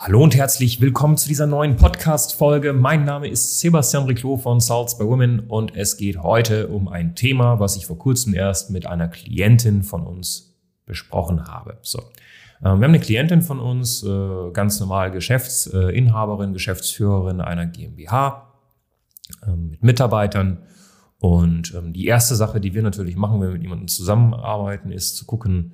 Hallo und herzlich willkommen zu dieser neuen Podcast-Folge. Mein Name ist Sebastian Riclot von Salts by Women und es geht heute um ein Thema, was ich vor kurzem erst mit einer Klientin von uns besprochen habe. So. Ähm, wir haben eine Klientin von uns, äh, ganz normal Geschäftsinhaberin, Geschäftsführerin einer GmbH ähm, mit Mitarbeitern. Und ähm, die erste Sache, die wir natürlich machen, wenn wir mit jemandem zusammenarbeiten, ist zu gucken,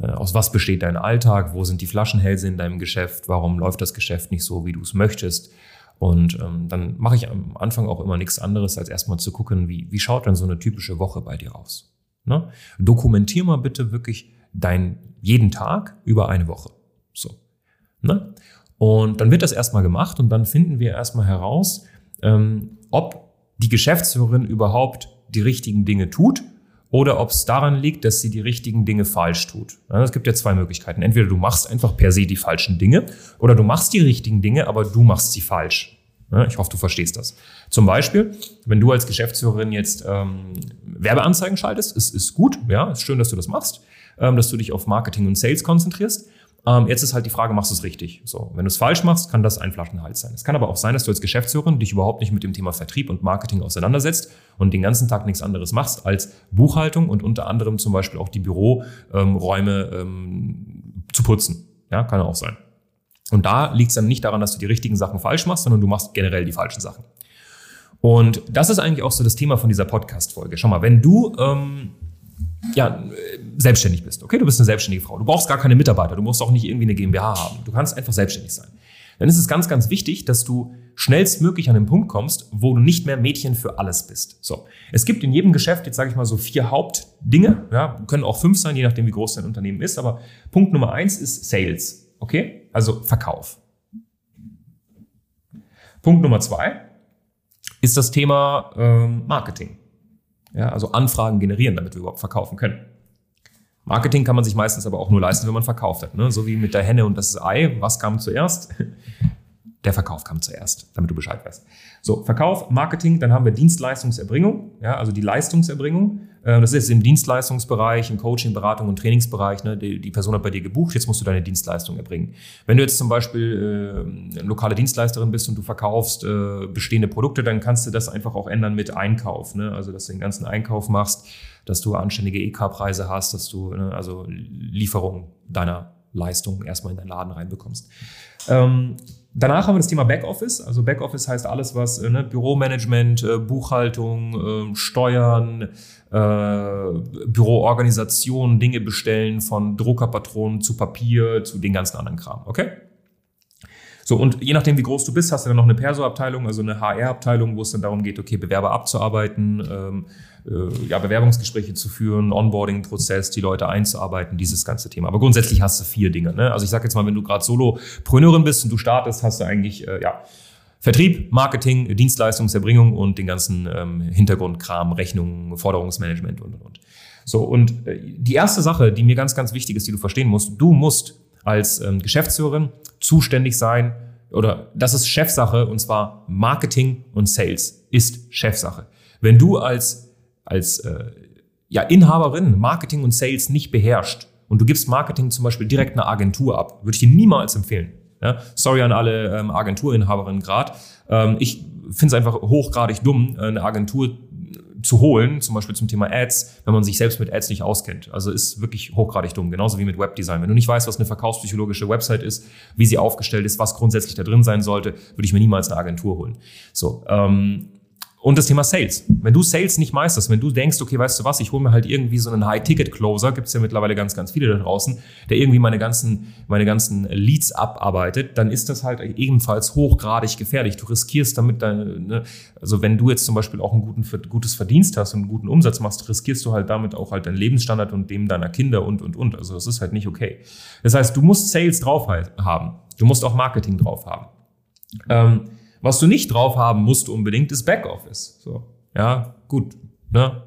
aus was besteht dein Alltag, wo sind die Flaschenhälse in deinem Geschäft, warum läuft das Geschäft nicht so, wie du es möchtest. Und ähm, dann mache ich am Anfang auch immer nichts anderes, als erstmal zu gucken, wie, wie schaut denn so eine typische Woche bei dir aus. Ne? Dokumentier mal bitte wirklich dein jeden Tag über eine Woche. So. Ne? Und dann wird das erstmal gemacht und dann finden wir erstmal heraus, ähm, ob die Geschäftsführerin überhaupt die richtigen Dinge tut oder ob es daran liegt, dass sie die richtigen Dinge falsch tut. Es gibt ja zwei Möglichkeiten. Entweder du machst einfach per se die falschen Dinge oder du machst die richtigen Dinge, aber du machst sie falsch. Ich hoffe, du verstehst das. Zum Beispiel, wenn du als Geschäftsführerin jetzt ähm, Werbeanzeigen schaltest, ist, ist gut, ja, ist schön, dass du das machst, ähm, dass du dich auf Marketing und Sales konzentrierst. Ähm, jetzt ist halt die Frage, machst du es richtig? So, wenn du es falsch machst, kann das ein Flaschenhals sein. Es kann aber auch sein, dass du als Geschäftsführerin dich überhaupt nicht mit dem Thema Vertrieb und Marketing auseinandersetzt und den ganzen Tag nichts anderes machst als Buchhaltung und unter anderem zum Beispiel auch die Büroräume ähm, zu putzen. Ja, kann auch sein. Und da liegt es dann nicht daran, dass du die richtigen Sachen falsch machst, sondern du machst generell die falschen Sachen. Und das ist eigentlich auch so das Thema von dieser Podcast-Folge. Schau mal, wenn du ähm, ja, selbstständig bist. Okay, du bist eine selbstständige Frau. Du brauchst gar keine Mitarbeiter. Du musst auch nicht irgendwie eine GmbH haben. Du kannst einfach selbstständig sein. Dann ist es ganz, ganz wichtig, dass du schnellstmöglich an den Punkt kommst, wo du nicht mehr Mädchen für alles bist. So, es gibt in jedem Geschäft jetzt sage ich mal so vier Hauptdinge. Ja, können auch fünf sein, je nachdem wie groß dein Unternehmen ist. Aber Punkt Nummer eins ist Sales. Okay, also Verkauf. Punkt Nummer zwei ist das Thema ähm, Marketing. Ja, also Anfragen generieren, damit wir überhaupt verkaufen können. Marketing kann man sich meistens aber auch nur leisten, wenn man verkauft hat. Ne? So wie mit der Henne und das Ei. Was kam zuerst? Der Verkauf kam zuerst, damit du Bescheid weißt. So, Verkauf, Marketing, dann haben wir Dienstleistungserbringung, ja, also die Leistungserbringung. Äh, das ist im Dienstleistungsbereich, im Coaching, Beratung und Trainingsbereich. Ne? Die, die, Person hat bei dir gebucht, jetzt musst du deine Dienstleistung erbringen. Wenn du jetzt zum Beispiel äh, lokale Dienstleisterin bist und du verkaufst äh, bestehende Produkte, dann kannst du das einfach auch ändern mit Einkauf. Ne? Also, dass du den ganzen Einkauf machst, dass du anständige EK-Preise hast, dass du ne, also Lieferung deiner Leistung erstmal in deinen Laden reinbekommst. Ähm, Danach haben wir das Thema Backoffice. Also Backoffice heißt alles, was äh, ne, Büromanagement, äh, Buchhaltung, äh, Steuern, äh, Büroorganisation, Dinge bestellen von Druckerpatronen zu Papier zu den ganzen anderen Kram. Okay? So, und je nachdem, wie groß du bist, hast du dann noch eine Perso-Abteilung, also eine HR-Abteilung, wo es dann darum geht, okay, Bewerber abzuarbeiten, ähm, äh, ja, Bewerbungsgespräche zu führen, Onboarding-Prozess, die Leute einzuarbeiten, dieses ganze Thema. Aber grundsätzlich hast du vier Dinge. Ne? Also ich sage jetzt mal, wenn du gerade Solopreneurin bist und du startest, hast du eigentlich, äh, ja, Vertrieb, Marketing, Dienstleistungserbringung und den ganzen ähm, Hintergrundkram, Rechnungen, Forderungsmanagement und, und, und. So, und äh, die erste Sache, die mir ganz, ganz wichtig ist, die du verstehen musst, du musst als ähm, Geschäftsführerin zuständig sein oder das ist Chefsache und zwar Marketing und Sales ist Chefsache. Wenn du als, als äh, ja, Inhaberin Marketing und Sales nicht beherrscht und du gibst Marketing zum Beispiel direkt einer Agentur ab, würde ich dir niemals empfehlen. Ja, sorry an alle ähm, Agenturinhaberinnen gerade. Ähm, ich finde es einfach hochgradig dumm, eine Agentur zu holen, zum Beispiel zum Thema Ads, wenn man sich selbst mit Ads nicht auskennt. Also ist wirklich hochgradig dumm, genauso wie mit Webdesign. Wenn du nicht weißt, was eine verkaufspsychologische Website ist, wie sie aufgestellt ist, was grundsätzlich da drin sein sollte, würde ich mir niemals eine Agentur holen. So, ähm, und das Thema Sales. Wenn du Sales nicht meisterst, wenn du denkst, okay, weißt du was, ich hole mir halt irgendwie so einen High-Ticket-Closer, gibt's ja mittlerweile ganz, ganz viele da draußen, der irgendwie meine ganzen, meine ganzen Leads abarbeitet, dann ist das halt ebenfalls hochgradig gefährlich. Du riskierst damit, deine, ne, also wenn du jetzt zum Beispiel auch ein gutes Verdienst hast und einen guten Umsatz machst, riskierst du halt damit auch halt deinen Lebensstandard und dem deiner Kinder und, und, und. Also das ist halt nicht okay. Das heißt, du musst Sales drauf haben. Du musst auch Marketing drauf haben. Ähm, was du nicht drauf haben musst unbedingt, ist Backoffice. So. Ja, gut, ne?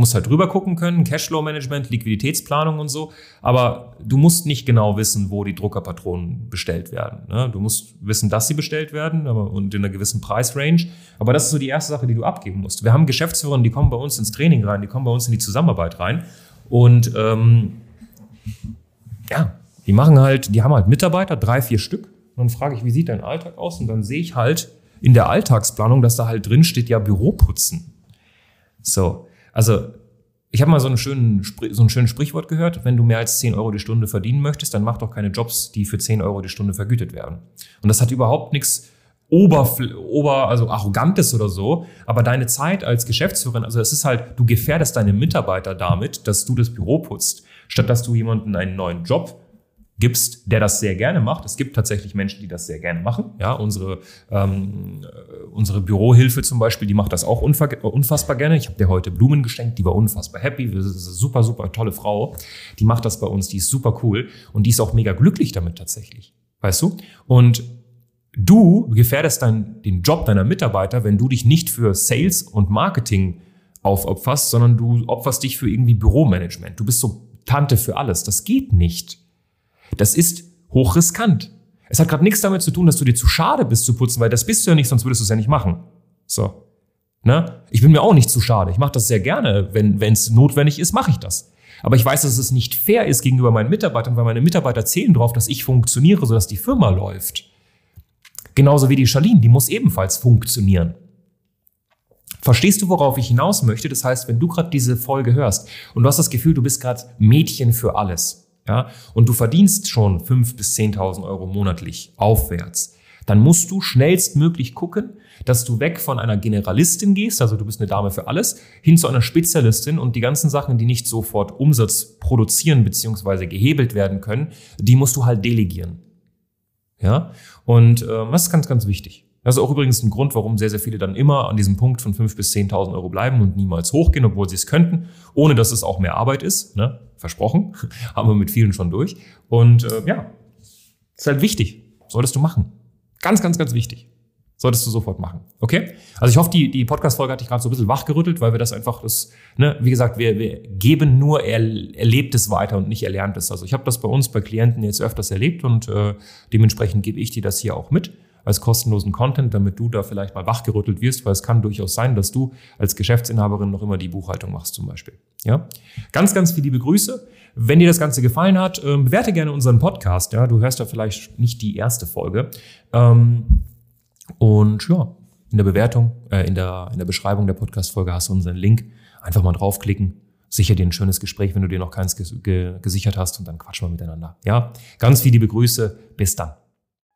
musst halt drüber gucken können, Cashflow-Management, Liquiditätsplanung und so. Aber du musst nicht genau wissen, wo die Druckerpatronen bestellt werden. Ne? Du musst wissen, dass sie bestellt werden aber, und in einer gewissen Preisrange. Aber das ist so die erste Sache, die du abgeben musst. Wir haben Geschäftsführer, die kommen bei uns ins Training rein, die kommen bei uns in die Zusammenarbeit rein. Und ähm, ja, die machen halt, die haben halt Mitarbeiter, drei, vier Stück. Und dann frage ich, wie sieht dein Alltag aus? Und dann sehe ich halt in der Alltagsplanung, dass da halt drin steht, ja, Büroputzen. So, also ich habe mal so, einen schönen, so ein schönes Sprichwort gehört, wenn du mehr als 10 Euro die Stunde verdienen möchtest, dann mach doch keine Jobs, die für 10 Euro die Stunde vergütet werden. Und das hat überhaupt nichts Oberfl Ober, also Arrogantes oder so, aber deine Zeit als Geschäftsführerin, also es ist halt, du gefährdest deine Mitarbeiter damit, dass du das Büro putzt, statt dass du jemanden einen neuen Job gibst, der das sehr gerne macht. Es gibt tatsächlich Menschen, die das sehr gerne machen. Ja, unsere, ähm, unsere Bürohilfe zum Beispiel, die macht das auch unfassbar gerne. Ich habe dir heute Blumen geschenkt, die war unfassbar happy. Das ist eine super, super tolle Frau. Die macht das bei uns, die ist super cool und die ist auch mega glücklich damit tatsächlich. Weißt du? Und du gefährdest dann den Job deiner Mitarbeiter, wenn du dich nicht für Sales und Marketing aufopferst, sondern du opferst dich für irgendwie Büromanagement. Du bist so Tante für alles. Das geht nicht. Das ist hochriskant. Es hat gerade nichts damit zu tun, dass du dir zu schade bist zu putzen, weil das bist du ja nicht, sonst würdest du es ja nicht machen. So. Ne? Ich bin mir auch nicht zu schade. Ich mache das sehr gerne. Wenn es notwendig ist, mache ich das. Aber ich weiß, dass es nicht fair ist gegenüber meinen Mitarbeitern, weil meine Mitarbeiter zählen darauf, dass ich funktioniere, sodass die Firma läuft. Genauso wie die Charlene, die muss ebenfalls funktionieren. Verstehst du, worauf ich hinaus möchte? Das heißt, wenn du gerade diese Folge hörst und du hast das Gefühl, du bist gerade Mädchen für alles, ja, und du verdienst schon 5.000 bis 10.000 Euro monatlich aufwärts, dann musst du schnellstmöglich gucken, dass du weg von einer Generalistin gehst, also du bist eine Dame für alles, hin zu einer Spezialistin und die ganzen Sachen, die nicht sofort Umsatz produzieren bzw. gehebelt werden können, die musst du halt delegieren. Ja, und äh, das ist ganz, ganz wichtig. Das ist auch übrigens ein Grund, warum sehr, sehr viele dann immer an diesem Punkt von 5.000 bis 10.000 Euro bleiben und niemals hochgehen, obwohl sie es könnten, ohne dass es auch mehr Arbeit ist. Ne? Versprochen. Haben wir mit vielen schon durch. Und äh, ja, ist halt wichtig. Solltest du machen. Ganz, ganz, ganz wichtig. Solltest du sofort machen. Okay? Also ich hoffe, die, die Podcast-Folge hat dich gerade so ein bisschen wachgerüttelt, weil wir das einfach, das, ne, wie gesagt, wir, wir geben nur er, Erlebtes weiter und nicht Erlerntes. Also ich habe das bei uns, bei Klienten jetzt öfters erlebt und äh, dementsprechend gebe ich dir das hier auch mit als kostenlosen Content, damit du da vielleicht mal wachgerüttelt wirst, weil es kann durchaus sein, dass du als Geschäftsinhaberin noch immer die Buchhaltung machst zum Beispiel. Ja, ganz, ganz viele liebe Grüße. Wenn dir das Ganze gefallen hat, ähm, bewerte gerne unseren Podcast. Ja, du hörst ja vielleicht nicht die erste Folge. Ähm, und ja, in der Bewertung, äh, in der in der Beschreibung der Podcast-Folge hast du unseren Link. Einfach mal draufklicken. Sicher dir ein schönes Gespräch, wenn du dir noch keins gesichert hast und dann quatschen wir miteinander. Ja, ganz viele liebe Grüße. Bis dann.